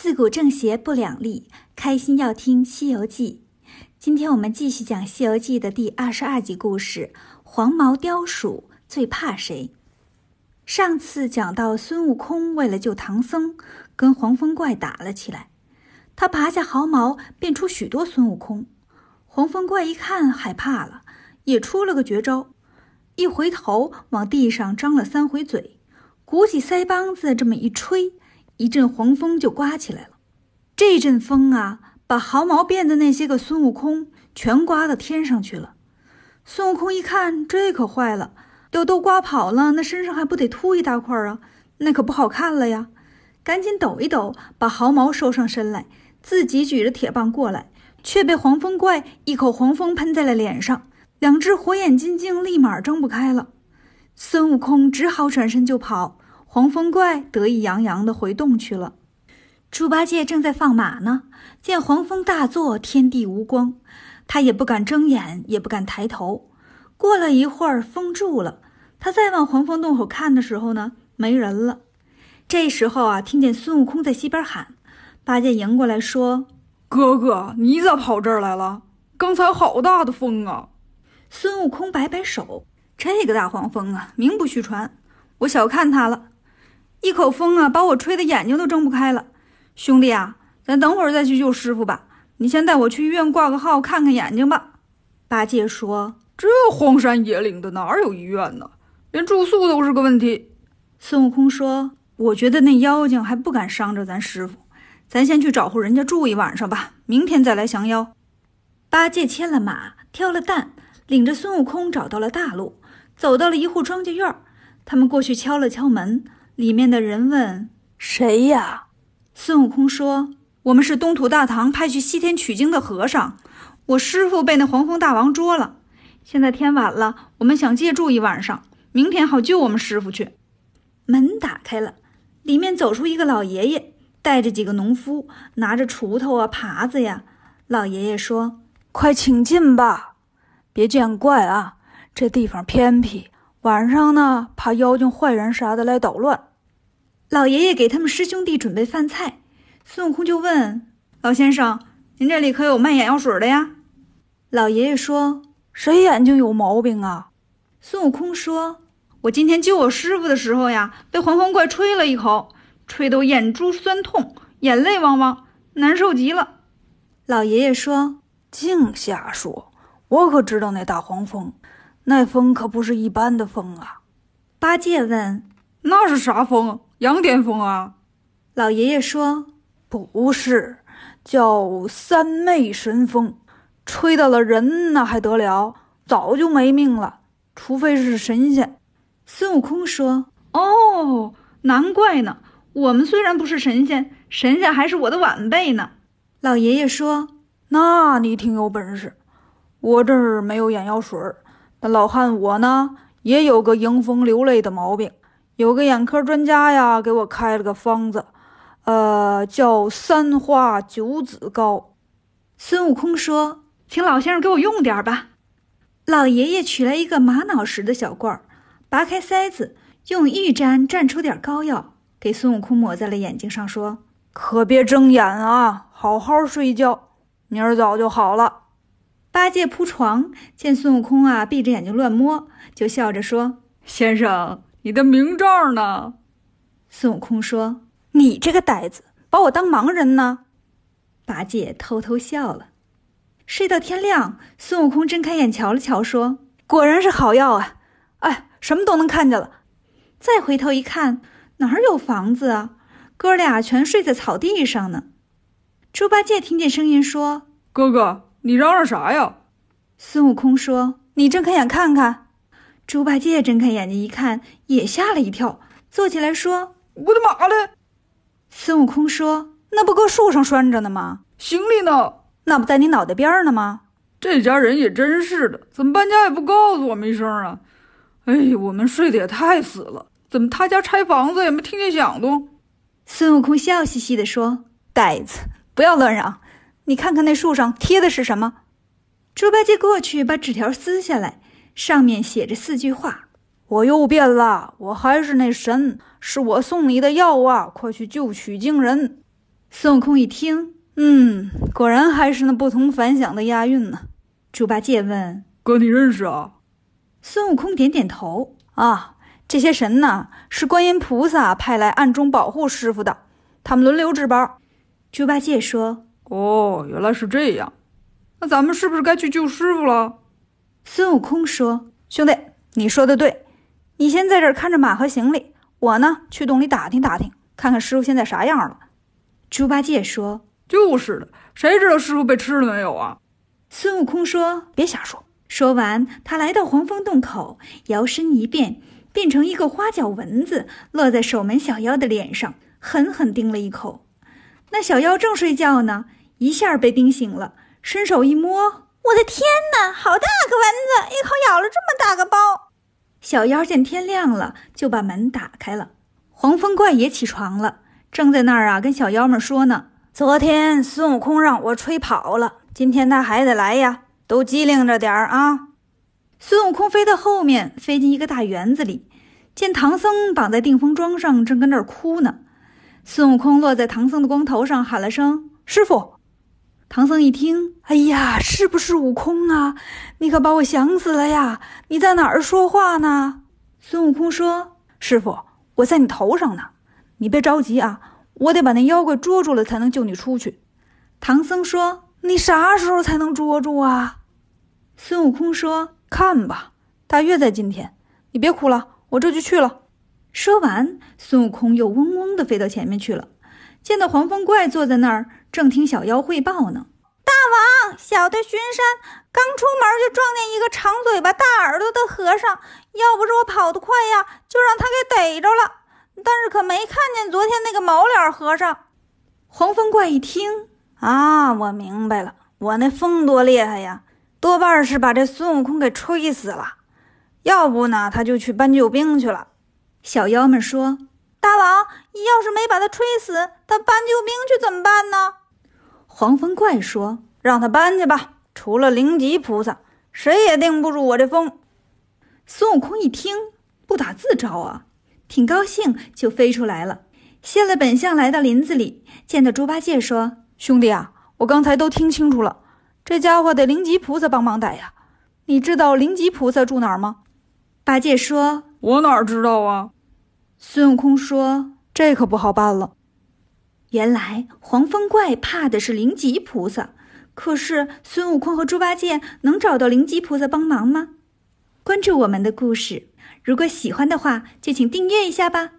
自古正邪不两立，开心要听《西游记》。今天我们继续讲《西游记》的第二十二集故事：黄毛雕鼠最怕谁？上次讲到孙悟空为了救唐僧，跟黄风怪打了起来。他拔下毫毛，变出许多孙悟空。黄风怪一看，害怕了，也出了个绝招，一回头往地上张了三回嘴，鼓起腮帮子，这么一吹。一阵黄风就刮起来了，这阵风啊，把毫毛变的那些个孙悟空全刮到天上去了。孙悟空一看，这可坏了，要都刮跑了，那身上还不得秃一大块啊？那可不好看了呀！赶紧抖一抖，把毫毛收上身来，自己举着铁棒过来，却被黄风怪一口黄风喷在了脸上，两只火眼金睛立马睁不开了。孙悟空只好转身就跑。黄风怪得意洋洋地回洞去了。猪八戒正在放马呢，见黄风大作，天地无光，他也不敢睁眼，也不敢抬头。过了一会儿，风住了，他再往黄风洞口看的时候呢，没人了。这时候啊，听见孙悟空在西边喊，八戒迎过来说：“哥哥，你咋跑这儿来了？刚才好大的风啊！”孙悟空摆摆手：“这个大黄蜂啊，名不虚传，我小看他了。”一口风啊，把我吹的眼睛都睁不开了。兄弟啊，咱等会儿再去救师傅吧。你先带我去医院挂个号，看看眼睛吧。八戒说：“这荒山野岭的，哪有医院呢？连住宿都是个问题。”孙悟空说：“我觉得那妖精还不敢伤着咱师傅，咱先去找户人家住一晚上吧，明天再来降妖。”八戒牵了马，挑了担，领着孙悟空找到了大路，走到了一户庄稼院儿他们过去敲了敲门。里面的人问：“谁呀？”孙悟空说：“我们是东土大唐派去西天取经的和尚，我师傅被那黄风大王捉了，现在天晚了，我们想借住一晚上，明天好救我们师傅去。”门打开了，里面走出一个老爷爷，带着几个农夫，拿着锄头啊、耙子呀。老爷爷说：“快请进吧，别见怪啊，这地方偏僻，晚上呢，怕妖精、坏人啥的来捣乱。”老爷爷给他们师兄弟准备饭菜，孙悟空就问老先生：“您这里可有卖眼药水的呀？”老爷爷说：“谁眼睛有毛病啊？”孙悟空说：“我今天救我师傅的时候呀，被黄风怪吹了一口，吹得我眼珠酸痛，眼泪汪汪，难受极了。”老爷爷说：“净瞎说！我可知道那大黄蜂，那风可不是一般的风啊。”八戒问：“那是啥风？”羊癫疯啊！老爷爷说：“不是，叫三昧神风，吹到了人那还得了？早就没命了，除非是神仙。”孙悟空说：“哦，难怪呢。我们虽然不是神仙，神仙还是我的晚辈呢。”老爷爷说：“那你挺有本事。我这儿没有眼药水，但老汉我呢，也有个迎风流泪的毛病。”有个眼科专家呀，给我开了个方子，呃，叫三花九子膏。孙悟空说：“请老先生给我用点吧。”老爷爷取来一个玛瑙石的小罐儿，拔开塞子，用玉簪蘸出点膏药，给孙悟空抹在了眼睛上，说：“可别睁眼啊，好好睡觉，明儿早就好了。”八戒铺床，见孙悟空啊闭着眼睛乱摸，就笑着说：“先生。”你的名照呢？孙悟空说：“你这个呆子，把我当盲人呢？”八戒偷偷笑了。睡到天亮，孙悟空睁开眼瞧了瞧，说：“果然是好药啊！哎，什么都能看见了。”再回头一看，哪儿有房子啊？哥俩全睡在草地上呢。猪八戒听见声音说：“哥哥，你嚷嚷啥呀？”孙悟空说：“你睁开眼看看。”猪八戒睁开眼睛一看，也吓了一跳，坐起来说：“我的马嘞！”孙悟空说：“那不搁树上拴着呢吗？行李呢？那不在你脑袋边呢吗？”这家人也真是的，怎么搬家也不告诉我们一声啊？哎呀，我们睡得也太死了，怎么他家拆房子也没听见响动？孙悟空笑嘻嘻地说：“呆子，不要乱嚷！你看看那树上贴的是什么？”猪八戒过去把纸条撕下来。上面写着四句话：“我又变了，我还是那神，是我送你的药啊！快去救取经人。”孙悟空一听，嗯，果然还是那不同凡响的押韵呢。猪八戒问：“哥，你认识啊？”孙悟空点点头。啊，这些神呢，是观音菩萨派来暗中保护师傅的，他们轮流值班。猪八戒说：“哦，原来是这样，那咱们是不是该去救师傅了？”孙悟空说：“兄弟，你说的对，你先在这儿看着马和行李，我呢去洞里打听打听，看看师傅现在啥样了。”猪八戒说：“就是的，谁知道师傅被吃了没有啊？”孙悟空说：“别瞎说。”说完，他来到黄风洞口，摇身一变，变成一个花脚蚊子，落在守门小妖的脸上，狠狠叮了一口。那小妖正睡觉呢，一下被叮醒了，伸手一摸，我的天哪，好大个蚊子，一口咬了这么大个包。小妖见天亮了，就把门打开了。黄风怪也起床了，正在那儿啊，跟小妖们说呢：“昨天孙悟空让我吹跑了，今天他还得来呀。”都机灵着点儿啊！孙悟空飞到后面，飞进一个大园子里，见唐僧绑在定风桩上，正跟那儿哭呢。孙悟空落在唐僧的光头上，喊了声“师傅”。唐僧一听，哎呀，是不是悟空啊？你可把我想死了呀！你在哪儿说话呢？孙悟空说：“师傅，我在你头上呢，你别着急啊，我得把那妖怪捉住了，才能救你出去。”唐僧说。你啥时候才能捉住啊？孙悟空说：“看吧，大约在今天。你别哭了，我这就去了。”说完，孙悟空又嗡嗡地飞到前面去了。见到黄风怪坐在那儿，正听小妖汇报呢。大王，小的巡山刚出门就撞见一个长嘴巴、大耳朵的和尚，要不是我跑得快呀，就让他给逮着了。但是可没看见昨天那个毛脸和尚。黄风怪一听。啊，我明白了，我那风多厉害呀，多半是把这孙悟空给吹死了，要不呢，他就去搬救兵去了。小妖们说：“大王，你要是没把他吹死，他搬救兵去怎么办呢？”黄风怪说：“让他搬去吧，除了灵吉菩萨，谁也定不住我这风。”孙悟空一听，不打自招啊，挺高兴，就飞出来了，现了本相，来到林子里，见到猪八戒说。兄弟啊，我刚才都听清楚了，这家伙得灵吉菩萨帮忙逮呀。你知道灵吉菩萨住哪儿吗？八戒说：“我哪知道啊。”孙悟空说：“这可不好办了。原来黄风怪怕的是灵吉菩萨，可是孙悟空和猪八戒能找到灵吉菩萨帮忙吗？关注我们的故事，如果喜欢的话，就请订阅一下吧。”